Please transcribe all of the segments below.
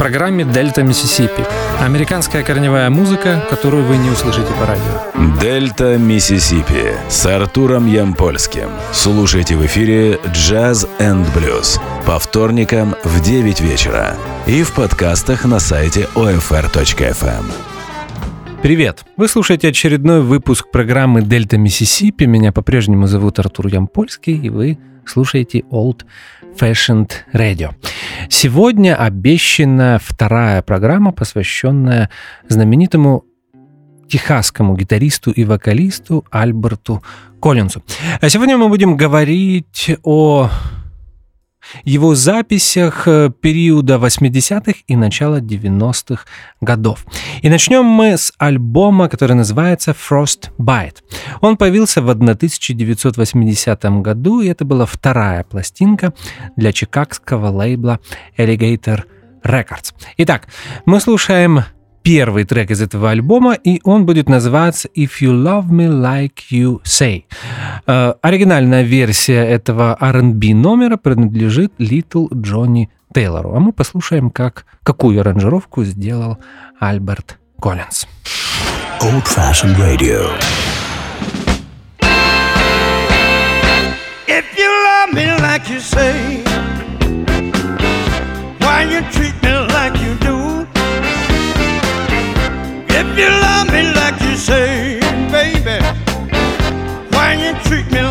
программе «Дельта Миссисипи». Американская корневая музыка, которую вы не услышите по радио. «Дельта Миссисипи» с Артуром Ямпольским. Слушайте в эфире «Jazz and Blues» по вторникам в 9 вечера и в подкастах на сайте OFR.FM. Привет! Вы слушаете очередной выпуск программы «Дельта Миссисипи». Меня по-прежнему зовут Артур Ямпольский, и вы слушаете Old Fashioned Radio. Сегодня обещана вторая программа, посвященная знаменитому техасскому гитаристу и вокалисту Альберту Коллинзу. А сегодня мы будем говорить о его записях э, периода 80-х и начала 90-х годов. И начнем мы с альбома, который называется Frostbite. Он появился в 1980 году, и это была вторая пластинка для чикагского лейбла Alligator Records. Итак, мы слушаем первый трек из этого альбома, и он будет называться «If You Love Me Like You Say». Э, оригинальная версия этого R&B номера принадлежит Литл Джонни Тейлору, а мы послушаем, как, какую аранжировку сделал Альберт Коллинз. Old Fashioned Radio. If you love me like you say, you love me like you say, baby, why you treat me like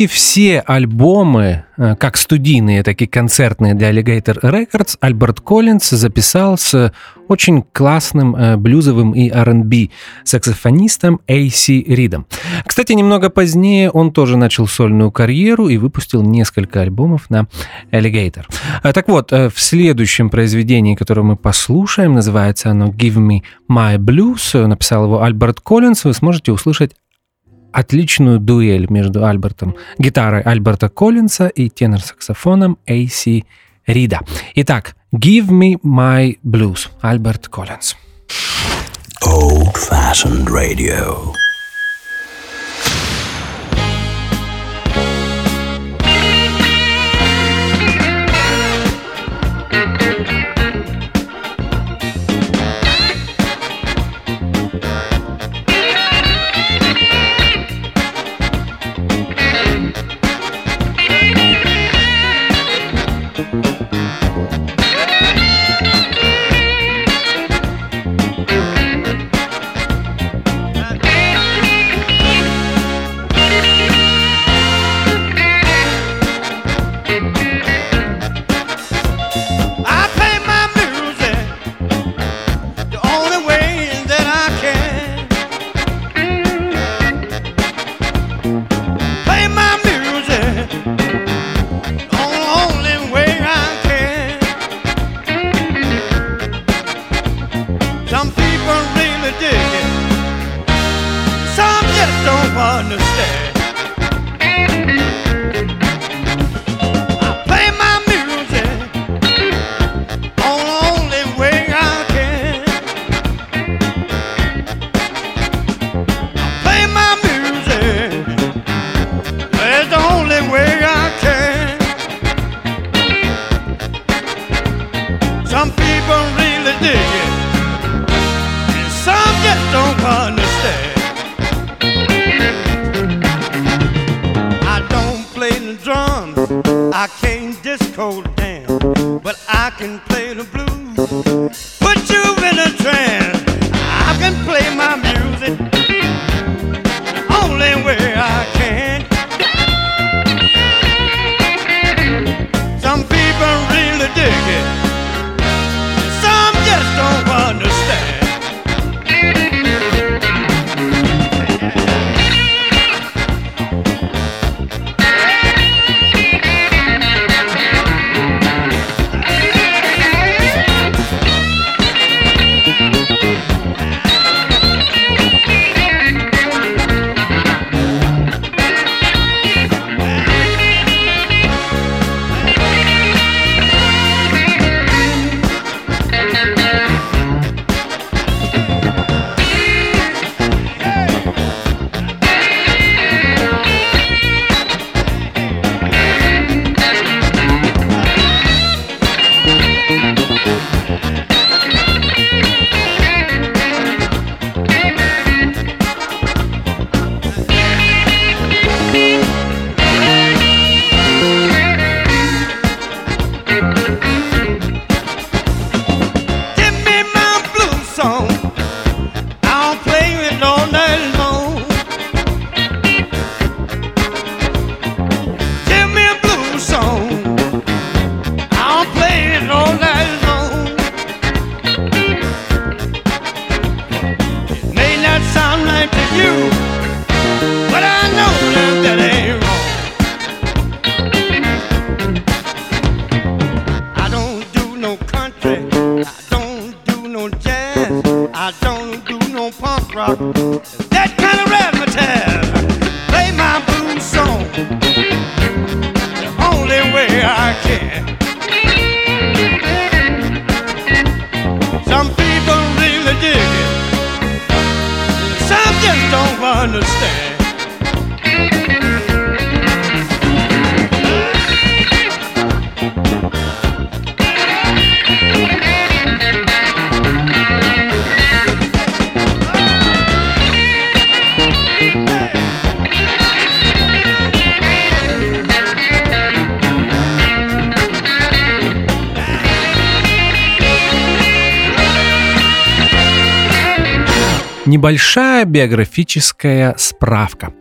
Практически все альбомы, э, как студийные, так и концертные для Alligator Records, Альберт Коллинз записал с очень классным э, блюзовым и R&B саксофонистом A.C. Ридом. Кстати, немного позднее он тоже начал сольную карьеру и выпустил несколько альбомов на Alligator. Э, так вот, в следующем произведении, которое мы послушаем, называется оно «Give Me My Blues», написал его Альберт Коллинз, вы сможете услышать отличную дуэль между Альбертом, гитарой Альберта Коллинса и тенор-саксофоном A.C. Рида. Итак, Give Me My Blues, Альберт Коллинс. Old-fashioned radio. Небольшая биографическая справка.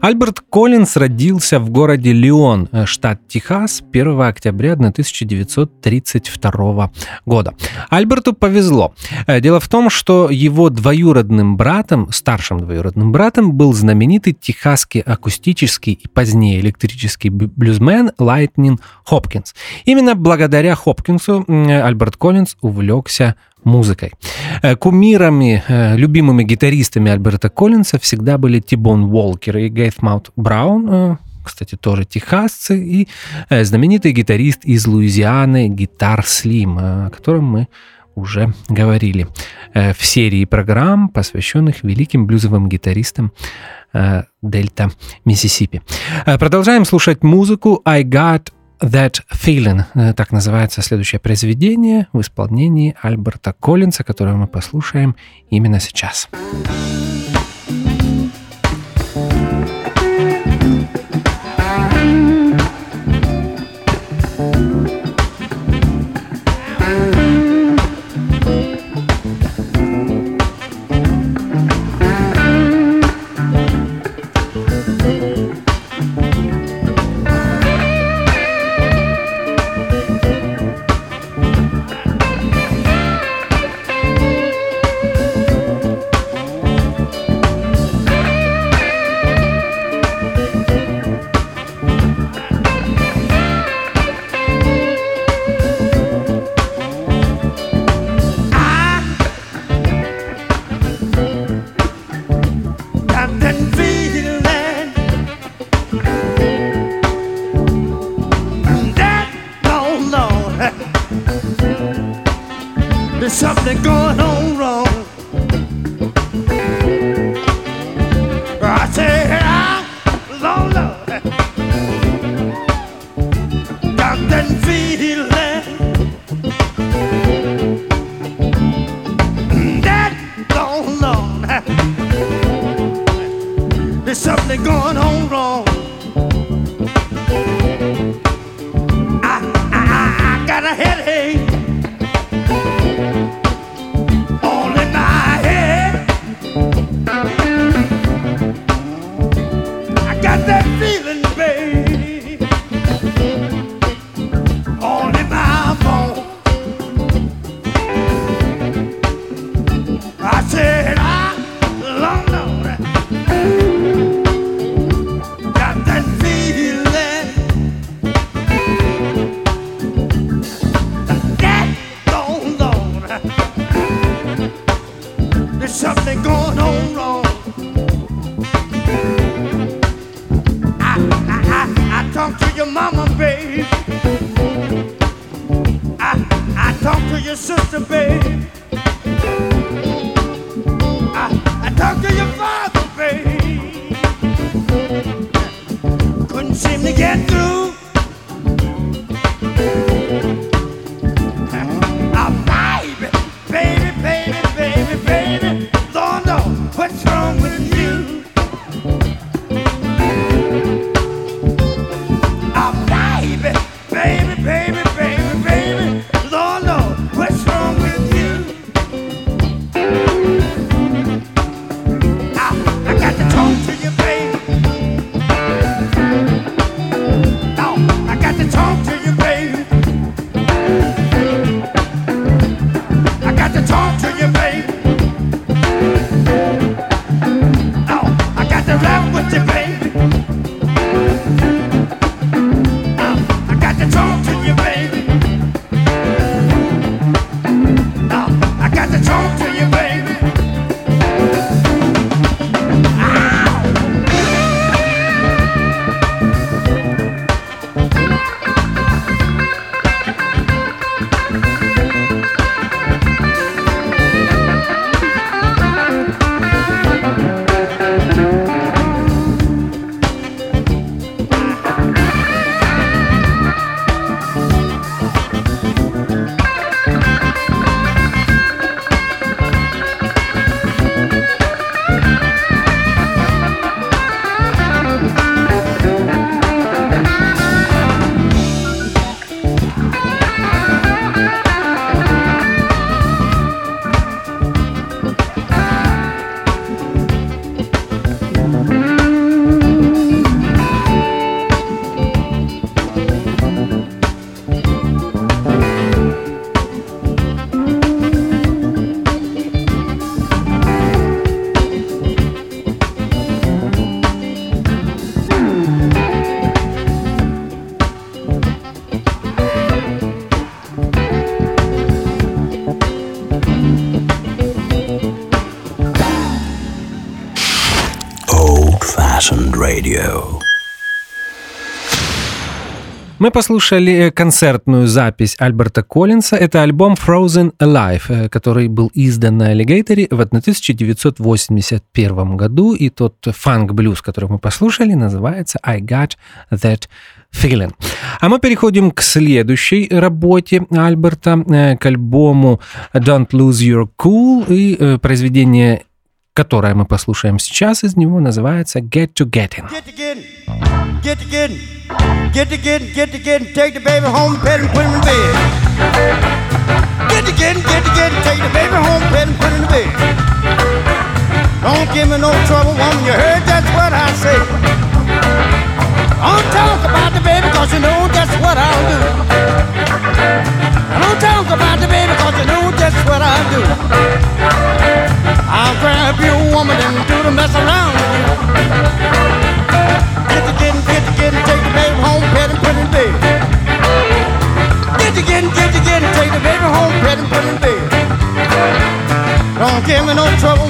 Альберт Коллинз родился в городе Лион, э, штат Техас, 1 октября 1932 года. Альберту повезло. Э, дело в том, что его двоюродным братом, старшим двоюродным братом, был знаменитый техасский акустический и позднее электрический блюзмен Лайтнин Хопкинс. Именно благодаря Хопкинсу Альберт Коллинз увлекся музыкой. Э, кумирами, э, любимыми гитаристами Альберта Коллинса всегда были Тибон Уолкер и Гейтмаут Браун, э, кстати, тоже техасцы, и знаменитый гитарист из Луизианы Гитар Слим, о котором мы уже говорили в серии программ, посвященных великим блюзовым гитаристам Дельта Миссисипи. Продолжаем слушать музыку I Got That Feeling, э, так называется следующее произведение в исполнении Альберта Коллинса, которое мы послушаем именно сейчас. Radio. get through. Мы послушали концертную запись Альберта Коллинса. Это альбом Frozen Alive, который был издан на Alligator в 1981 году. И тот фанк-блюз, который мы послушали, называется I Got That Feeling. А мы переходим к следующей работе Альберта, к альбому Don't Lose Your Cool. И произведение которое мы послушаем сейчас из него, называется Get to Getting. Get to getting, get to getting, get to getting, get to getting, take the baby home, pet and put him in bed. Get to getting, get to getting, take the baby home, pet and put him in bed. Don't give me no trouble, woman, you heard that's what I say. Don't talk about the baby, cause you know that's what I'll do. Don't talk about the baby, cause you know that's what I'll do. I'll grab you, woman, and do the mess around with you. Get to getting, get to getting, take the baby home, pet and put in bed. Get to getting, get to getting, take the baby home, pet and put in bed. Don't give me no trouble,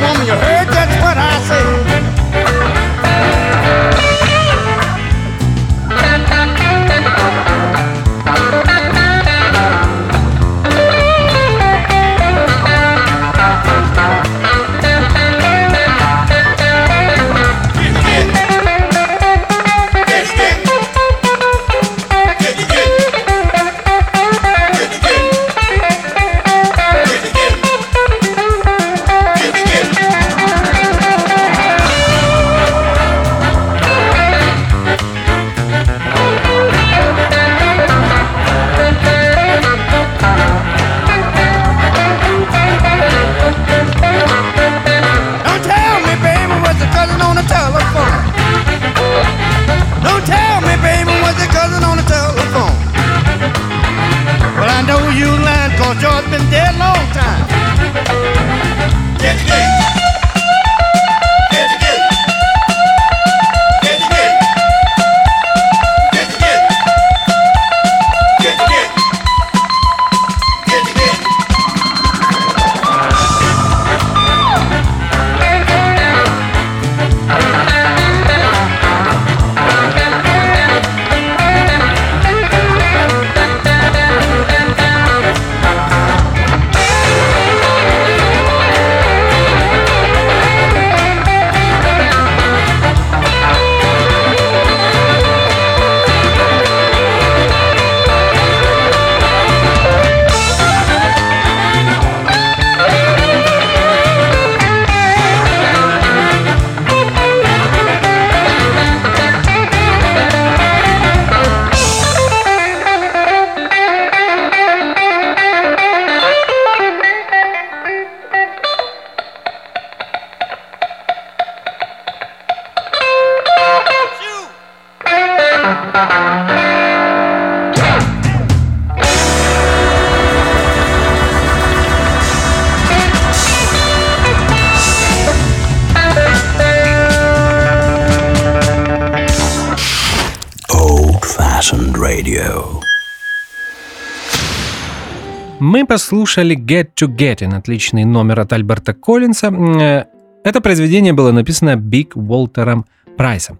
Мы послушали Get to Getting, отличный номер от Альберта Коллинса. Э, это произведение было написано Биг Уолтером Прайсом.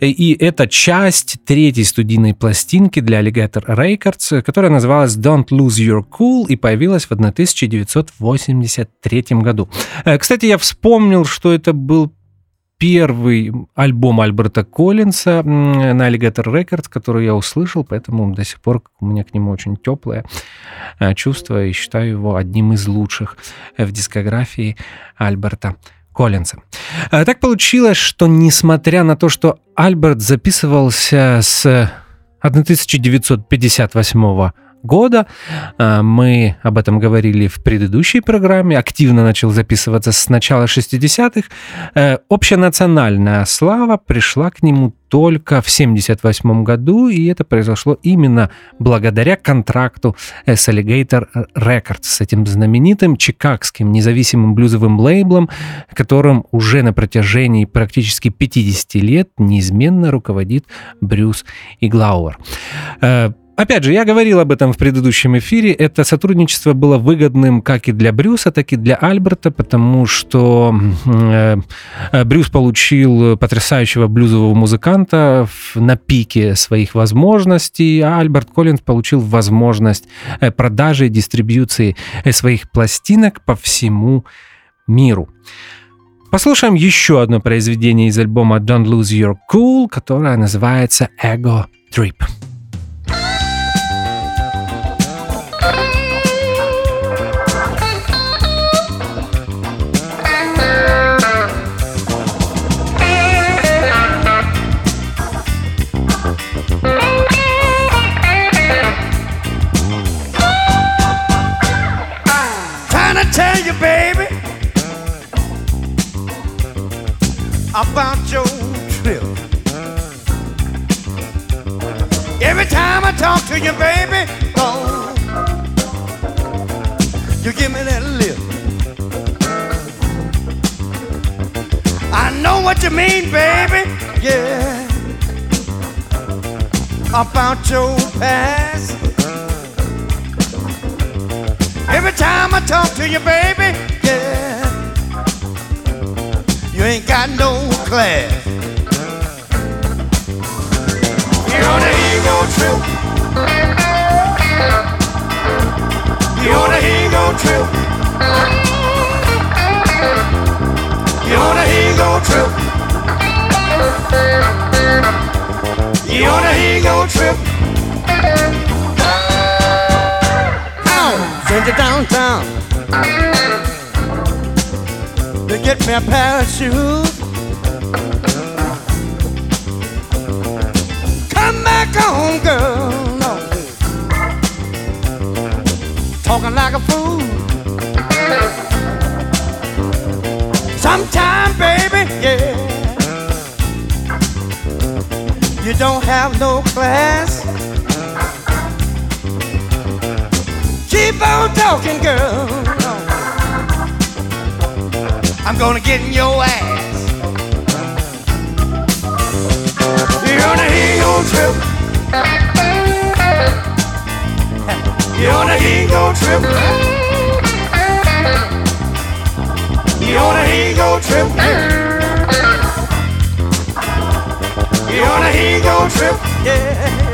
И это часть третьей студийной пластинки для Alligator Records, которая называлась Don't Lose Your Cool и появилась в 1983 году. Э, кстати, я вспомнил, что это был первый альбом Альберта Коллинса на Alligator Records, который я услышал, поэтому до сих пор у меня к нему очень теплое э, чувство и считаю его одним из лучших в дискографии Альберта Коллинса. Э, так получилось, что несмотря на то, что Альберт записывался с 1958 года. А, мы об этом говорили в предыдущей программе. Активно начал записываться с начала 60-х. Э, общенациональная слава пришла к нему только в 78 году, и это произошло именно благодаря контракту с Alligator Records, с этим знаменитым чикагским независимым блюзовым лейблом, которым уже на протяжении практически 50 лет неизменно руководит Брюс Иглауэр. Э, опять же, я говорил об этом в предыдущем эфире. Это сотрудничество было выгодным как и для Брюса, так и для Альберта, потому что э, Брюс получил потрясающего блюзового музыканта на пике своих возможностей, а Альберт Коллинз получил возможность э, продажи и дистрибьюции э, своих пластинок по всему миру. Послушаем еще одно произведение из альбома Don't Lose Your Cool, которое называется Ego Trip. About your trip. Every time I talk to you, baby, oh, you give me that lip. I know what you mean, baby, yeah, about your past. Every time I talk to you, baby. You ain't got no class. You're on an ego trip. You're on an ego trip. You're on an ego trip. You're on an ego trip. Send you downtown to get me a shoes. Come back home, girl. No. Talking like a fool. Sometime, baby, yeah. You don't have no class. Keep on talking, girl. I'm gonna get in your ass. You're gonna hear your trip. You're gonna hear your trip. You're gonna hear your trip. You're gonna hear your trip. Yeah.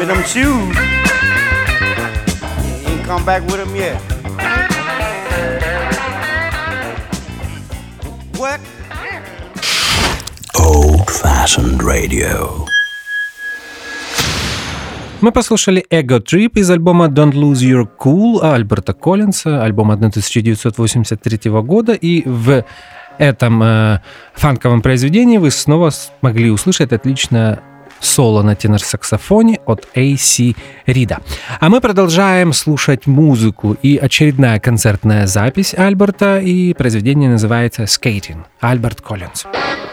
Me them shoes, you ain't come back with them yet. What? Old fashioned radio. Мы послушали Ego Trip из альбома Don't Lose Your Cool Альберта Коллинса, альбом 1983 года, и в этом э, фанковом произведении вы снова смогли услышать отличное соло на тенор-саксофоне от A.C. Рида. А мы продолжаем слушать музыку и очередная концертная запись Альберта, и произведение называется «Skating» Альберт Коллинз. Только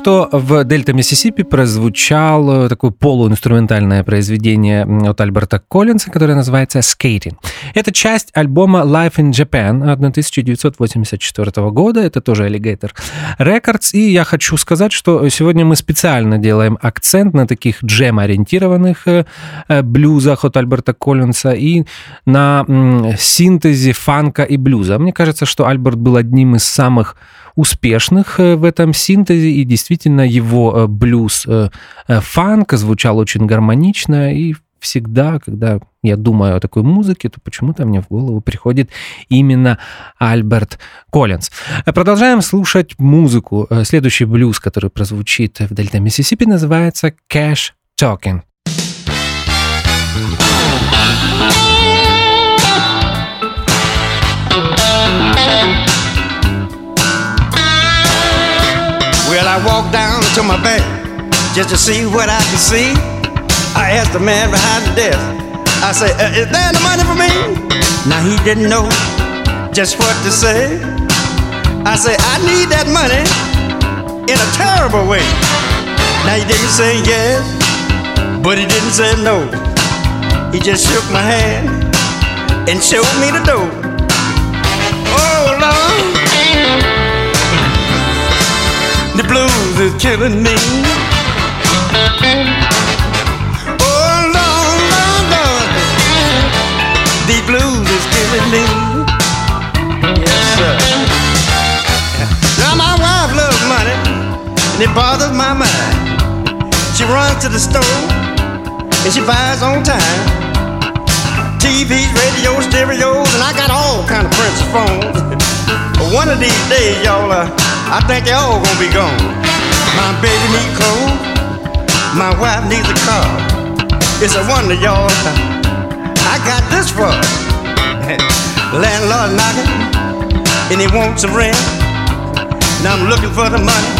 что в Дельта Миссисипи прозвучало такое полуинструментальное произведение от Альберта Коллинса, которое называется «Skating». Это часть альбома «Life in Japan» 1984 года. Это тоже Alligator Records. И я хочу сказать, что сегодня мы специально делаем акцент на таких джем-ориентированных э, э, блюзах от Альберта Коллинса и на синтезе фанка и блюза. Мне кажется, что Альберт был одним из самых успешных э, в этом синтезе, и действительно его э, блюз э, фанк звучал очень гармонично, и всегда, когда я думаю о такой музыке, то почему-то мне в голову приходит именно Альберт Коллинз. Продолжаем слушать музыку. Следующий блюз, который прозвучит в Дельта Миссисипи, называется «Cash Talking». I walked down to my bank just to see what I could see. I asked the man behind the desk, I said, uh, Is there any money for me? Now he didn't know just what to say. I said, I need that money in a terrible way. Now he didn't say yes, but he didn't say no. He just shook my hand and showed me the door. Oh, Lord. The blues is killing me. Blues is killing me. Yes, sir. Now my wife loves money, and it bothers my mind. She runs to the store and she buys on time. TVs, radios, stereos, and I got all kind of Prince phones. But one of these days, y'all. Uh, I think they all gonna be gone. My baby need clothes, my wife needs a car. It's a wonder, y'all. I got this for Landlord knocking, and he wants some rent. Now I'm looking for the money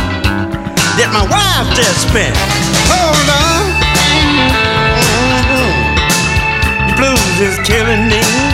that my wife just spent. Hold on. Mm-hmm. The blues is killing me.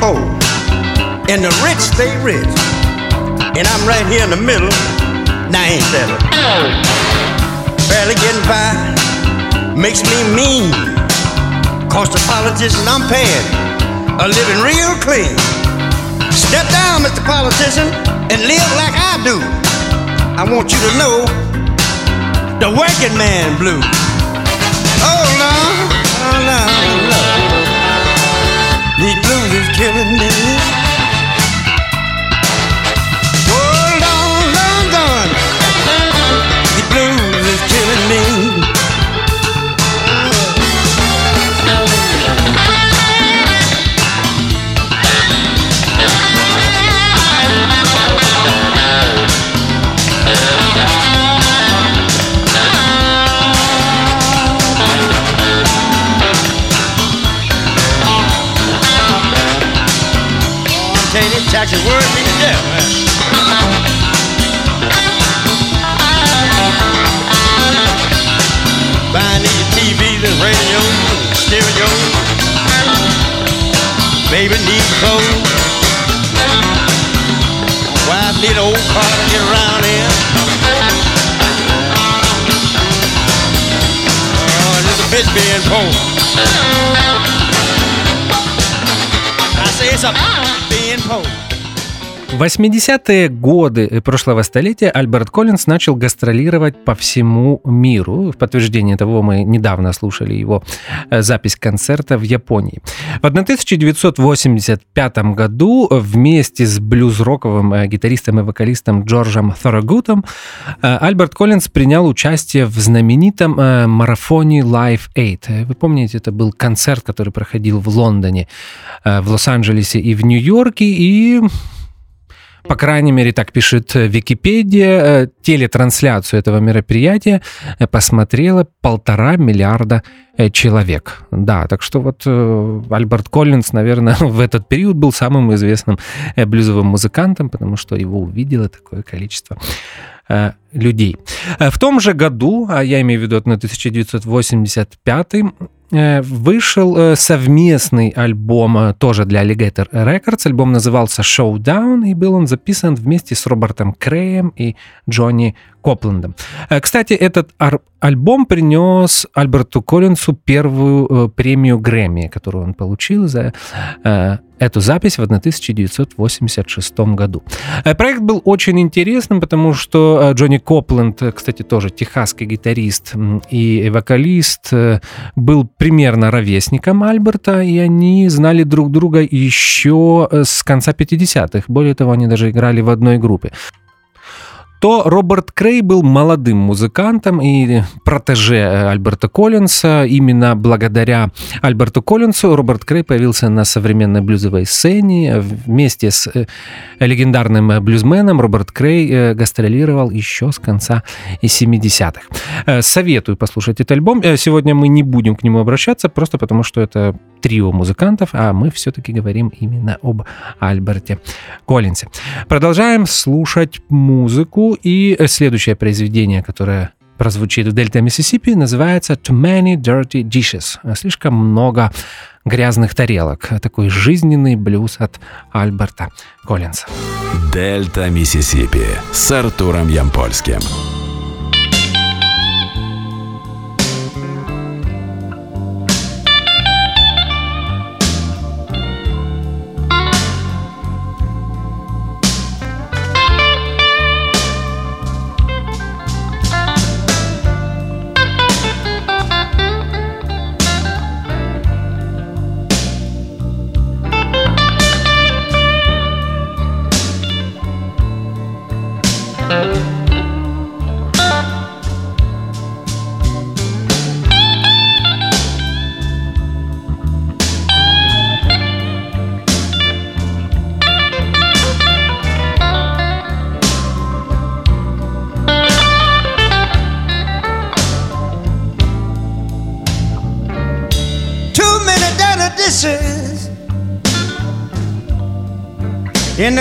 Poor and the rich stay rich. And I'm right here in the middle. Now ain't that a barely getting by? Makes me mean. Cause the politician I'm paying are living real clean. Step down, Mr. Politician, and live like I do. I want you to know the working man blue. Oh no, killing me. This taxi worried me to death, man. Buying these TVs and radios and stereos. Baby need clothes. Wife need an old car to get around in. Oh, it's a bitch being poor. I say it's a. В 80-е годы прошлого столетия Альберт Коллинз начал гастролировать по всему миру. В подтверждение того мы недавно слушали его э, запись концерта в Японии. В 1985 году вместе с блюз-роковым э, гитаристом и вокалистом Джорджем Thorogoodом э, Альберт Коллинз принял участие в знаменитом марафоне Live 8. Вы помните, это был концерт, который проходил в Лондоне, в Лос-Анджелесе и в Нью-Йорке, и по крайней мере, так пишет э, Википедия, э, телетрансляцию этого мероприятия э, посмотрело полтора миллиарда человек. Да, так что вот Альберт Коллинз, наверное, в этот период был самым известным блюзовым музыкантом, потому что его увидело такое количество людей. В том же году, а я имею в виду на 1985 э, вышел э, совместный альбом э, тоже для Alligator Records. Альбом назывался Showdown, и был он записан вместе с Робертом Креем и Джонни Копландом. Э, Кстати, этот альбом принес Альберту Коллинсу первую э, премию Грэмми, которую он получил за э, эту запись в 1986 году. Проект был очень интересным, потому что Джонни Копленд, кстати, тоже техасский гитарист и вокалист, был примерно ровесником Альберта, и они знали друг друга еще с конца 50-х. Более того, они даже играли в одной группе то Роберт Крей был молодым музыкантом и протеже Альберта Коллинса. Именно благодаря Альберту Коллинсу Роберт Крей появился на современной блюзовой сцене. Вместе с э, легендарным э, блюзменом Роберт Крей э, гастролировал еще с конца 70-х. Э, Советую послушать этот альбом. Сегодня мы не будем к нему обращаться, просто потому что это трио музыкантов, а мы все-таки говорим именно об Альберте Коллинсе. Продолжаем слушать музыку. И следующее произведение, которое прозвучит в Дельта Миссисипи, называется Too Many Dirty Dishes. Слишком много грязных тарелок. Такой жизненный блюз от Альберта Коллинса. Дельта Миссисипи с Артуром Ямпольским.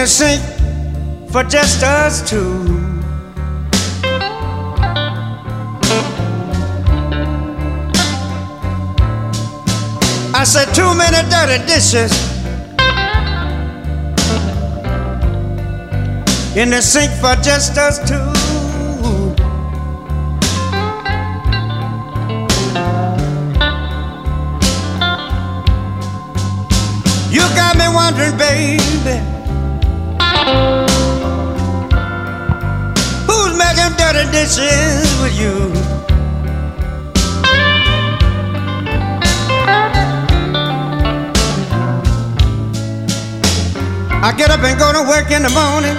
The sink for just us two. I said too many dirty dishes in the sink for just us two. You got me wondering, baby. Who's making dirty dishes with you? I get up and go to work in the morning.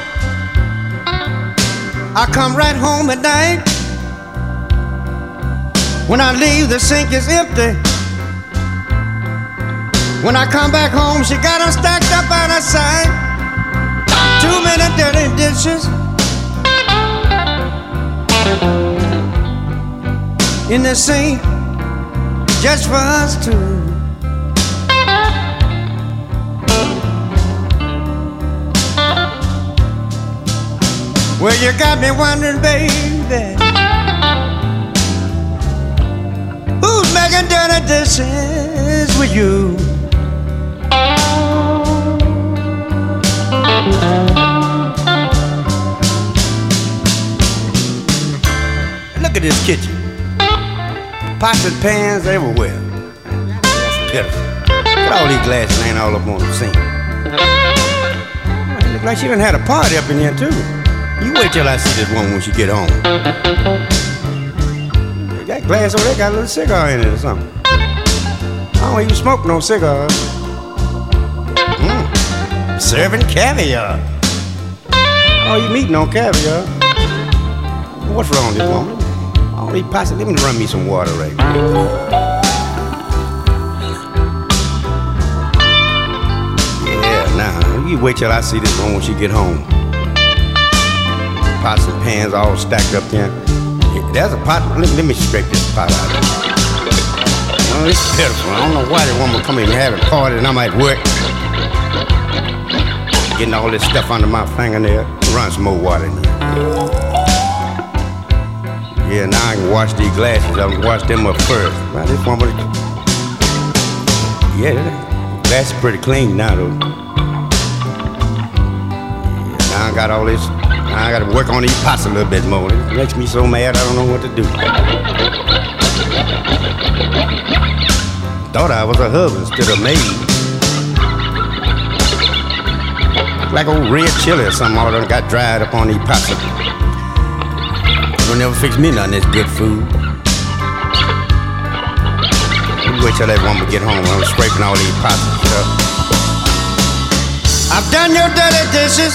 I come right home at night. When I leave, the sink is empty. When I come back home, she got them stacked up out of sight. Too many dirty dishes in the sink just for us two. Well, you got me wondering, baby, who's making dirty dishes with you? Look at this kitchen. Pots and pans everywhere. That's pitiful. Look all these glasses laying all up on the sink. It look like she done had a party up in here too. You wait till I see this woman when she get home. That glass over there got a little cigar in it or something. I don't even smoke no cigars. Serving caviar. Oh, you eating on caviar? What's wrong with this woman? Oh, all these pasta. Let me run me some water right Yeah, now you wait till I see this one when she get home. Pots and pans all stacked up there. There's a pot. Let, let me scrape this pot out. Oh, of well, it's pitiful. I don't know why the woman come in and have a party and I'm at work getting all this stuff under my fingernail. Run some more water in here. Yeah, now I can wash these glasses. I can wash them up first. Now this one, yeah, the glass is pretty clean now though. Yeah, now I got all this. Now I got to work on these pots a little bit more. It makes me so mad. I don't know what to do. Thought I was a husband instead of maid. Like old red chili or something all done got dried up on these pots. Don't never fix me none of this good food. We wait till that woman get home. I'm scraping all these pots stuff. I've done your dirty dishes.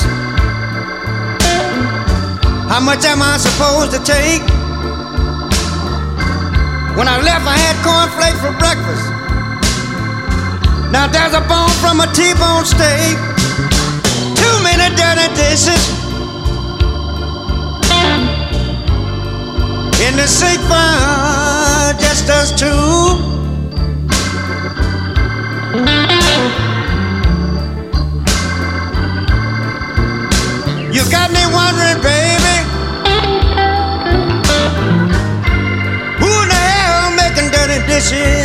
How much am I supposed to take? When I left, I had cornflakes for breakfast. Now there's a bone from a T-bone steak dirty dishes in the sick fire, just us two. You got me wondering, baby, who the hell making dirty dishes?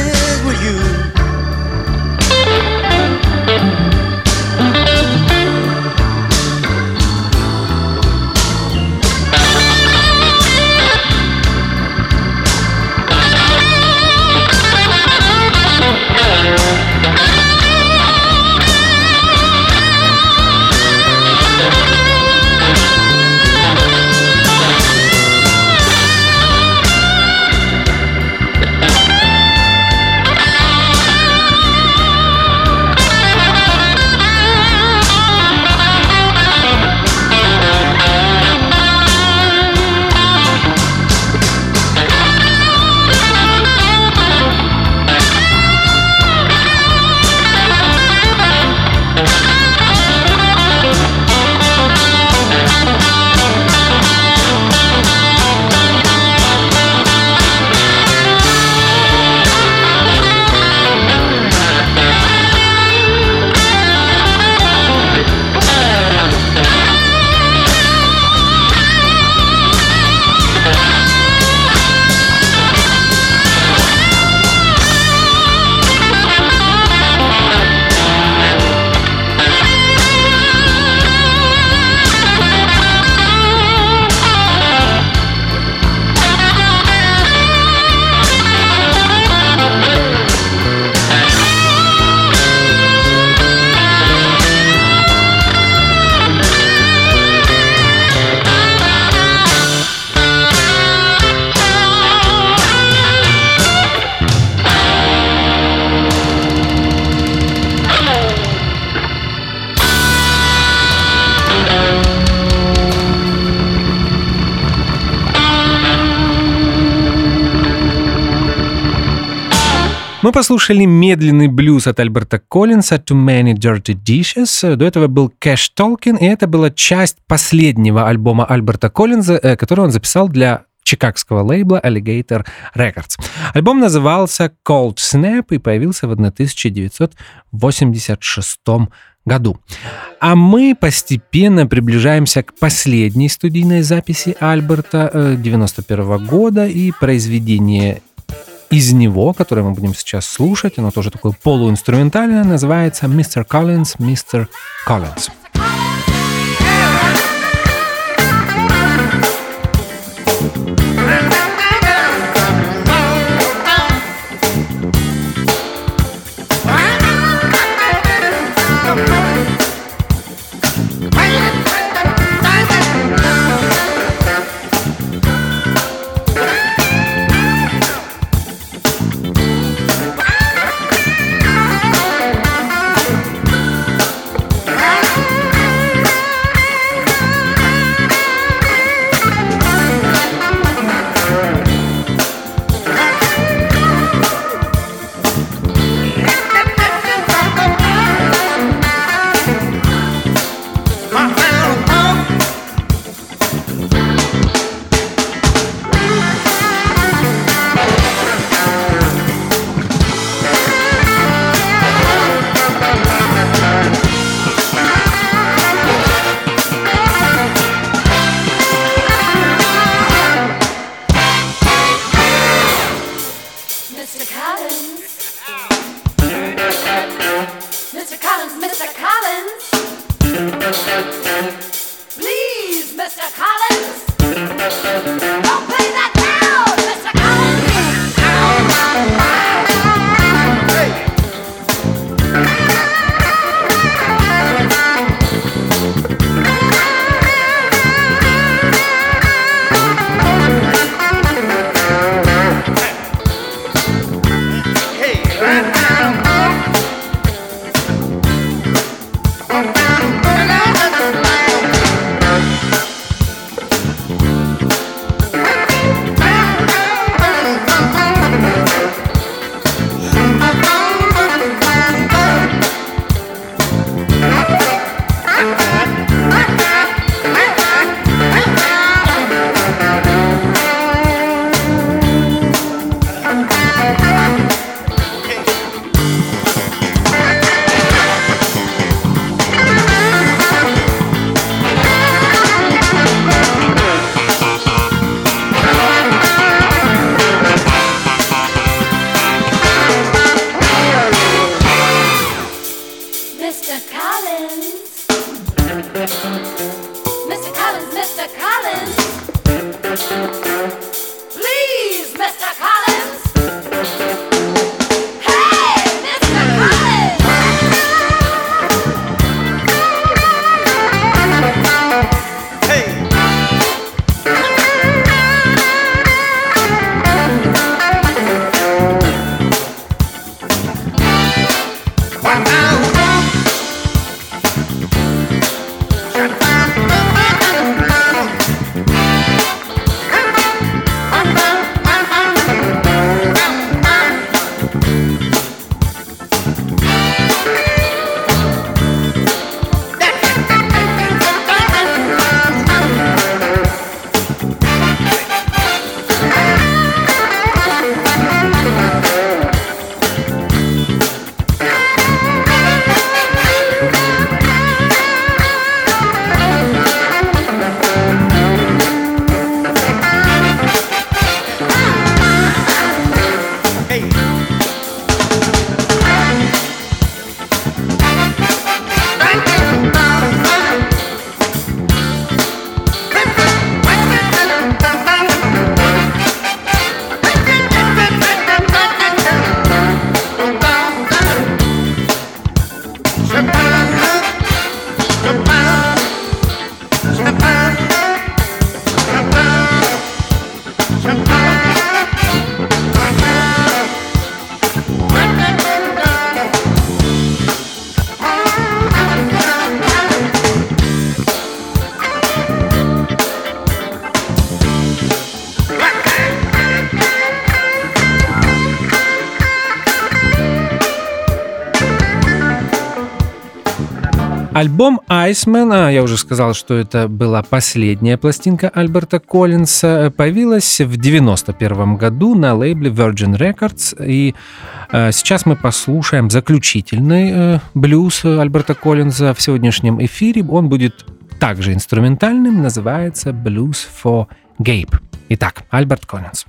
Мы послушали медленный блюз от Альберта Коллинса «Too Many Dirty Dishes». До этого был Cash Talking, и это была часть последнего альбома Альберта Коллинза, э, который он записал для чикагского лейбла Alligator Records. Альбом назывался Cold Snap и появился в 1986 году. А мы постепенно приближаемся к последней студийной записи Альберта 91 э, года и произведение из него, которое мы будем сейчас слушать, оно тоже такое полуинструментальное, называется «Мистер Коллинз, мистер Коллинз». Yeah. Альбом Iceman, а я уже сказал, что это была последняя пластинка Альберта Коллинса, появилась в 91 году на лейбле Virgin Records. И э, сейчас мы послушаем заключительный э, блюз Альберта Коллинса в сегодняшнем эфире. Он будет также инструментальным, называется Blues for Gabe. Итак, Альберт Коллинс.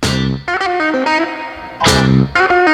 время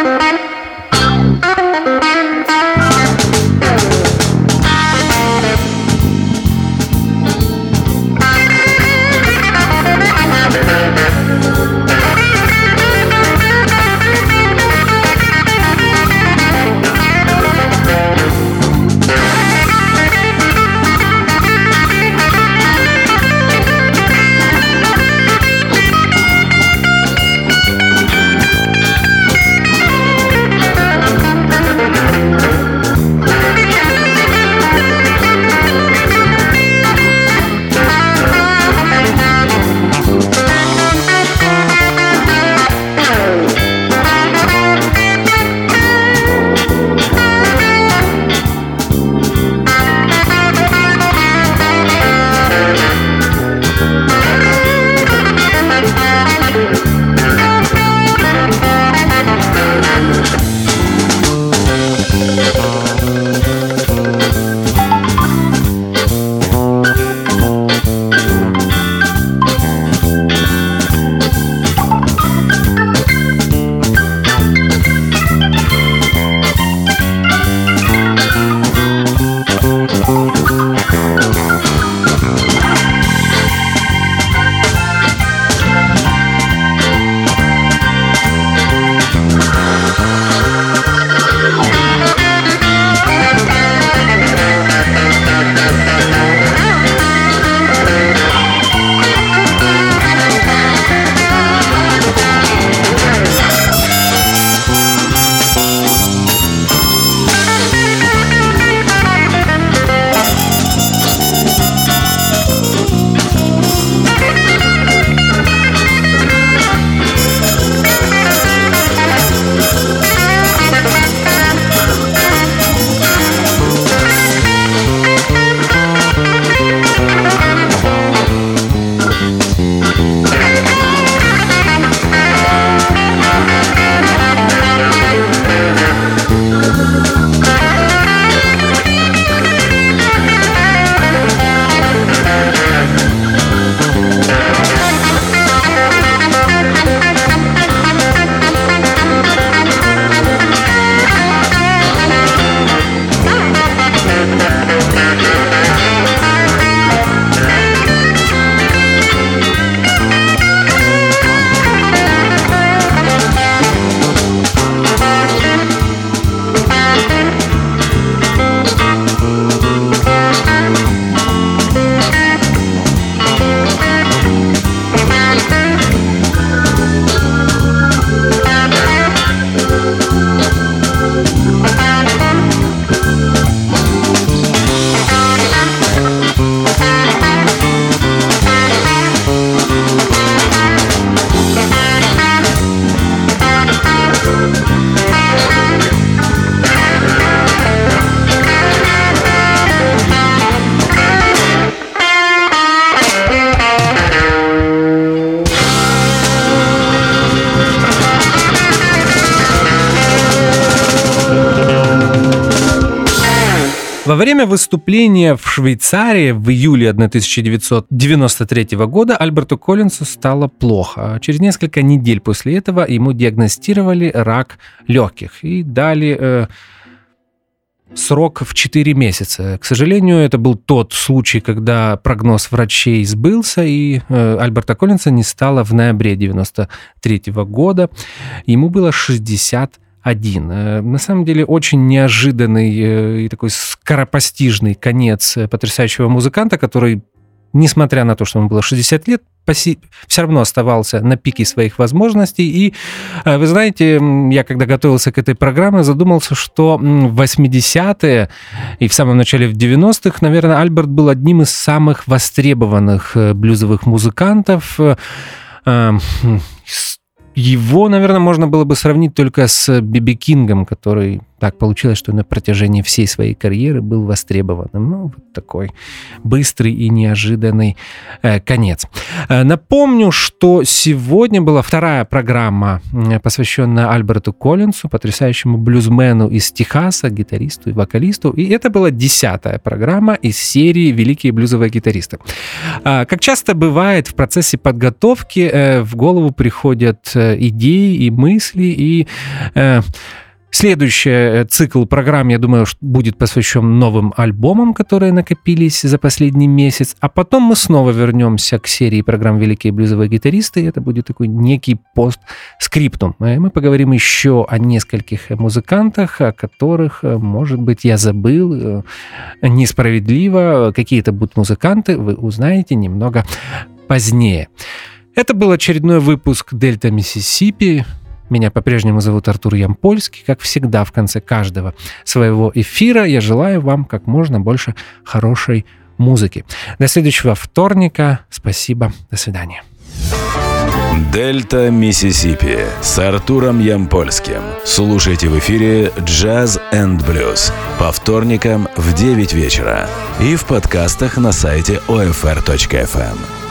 выступления в Швейцарии в июле 1993 года Альберту Коллинсу стало плохо. Через несколько недель после этого ему диагностировали рак легких и дали э, срок в 4 месяца. К сожалению, это был тот случай, когда прогноз врачей сбылся, и э, Альберта Коллинса не стало в ноябре 93 года. Ему было 61. Э, на самом деле очень неожиданный э, и такой скоропостижный конец потрясающего музыканта, который несмотря на то, что ему было 60 лет, все равно оставался на пике своих возможностей. И э, вы знаете, я когда готовился к этой программе, задумался, что в 80-е и в самом начале в 90-х, наверное, Альберт был одним из самых востребованных э, блюзовых музыкантов э, его, наверное, можно было бы сравнить только с Биби Кингом, который так получилось, что на протяжении всей своей карьеры был востребованным. Ну, вот такой быстрый и неожиданный э, конец. Э, напомню, что сегодня была вторая программа, посвященная Альберту Коллинсу, потрясающему блюзмену из Техаса, гитаристу и вокалисту. И это была десятая программа из серии «Великие блюзовые гитаристы». Э, как часто бывает в процессе подготовки, э, в голову приходят идеи и мысли, и Следующий э, цикл программ, я думаю, будет посвящен новым альбомам, которые накопились за последний месяц. А потом мы снова вернемся к серии программ «Великие блюзовые гитаристы». Это будет такой некий постскриптум. Э, мы поговорим еще о нескольких музыкантах, о которых, э, может быть, я забыл несправедливо. Какие-то будут музыканты, вы узнаете немного позднее. Это был очередной выпуск «Дельта Миссисипи». Меня по-прежнему зовут Артур Ямпольский. Как всегда, в конце каждого своего эфира я желаю вам как можно больше хорошей музыки. До следующего вторника. Спасибо. До свидания. Дельта Миссисипи с Артуром Ямпольским. Слушайте в эфире «Джаз энд блюз» по вторникам в 9 вечера и в подкастах на сайте OFR.FM.